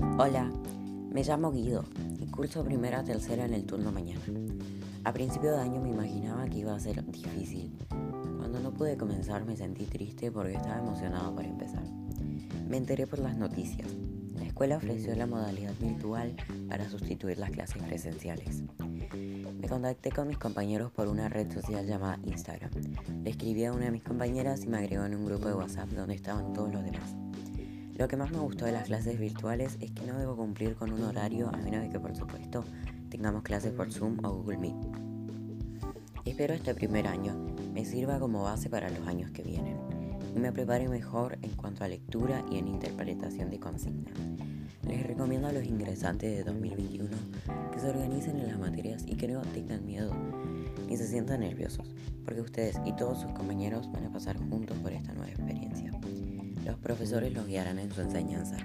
Hola, me llamo Guido y curso primera tercera en el turno mañana. A principio de año me imaginaba que iba a ser difícil. Cuando no pude comenzar me sentí triste porque estaba emocionado por empezar. Me enteré por las noticias. La escuela ofreció la modalidad virtual para sustituir las clases presenciales. Me contacté con mis compañeros por una red social llamada Instagram. Le escribí a una de mis compañeras y me agregó en un grupo de WhatsApp donde estaban todos los demás. Lo que más me gustó de las clases virtuales es que no debo cumplir con un horario a menos de que por supuesto tengamos clases por Zoom o Google Meet. Espero este primer año me sirva como base para los años que vienen y me prepare mejor en cuanto a lectura y en interpretación de consignas. Les recomiendo a los ingresantes de 2021 que se organicen en las materias y que no tengan miedo ni se sientan nerviosos, porque ustedes y todos sus compañeros van a pasar juntos Los profesores los guiarán en su enseñanza.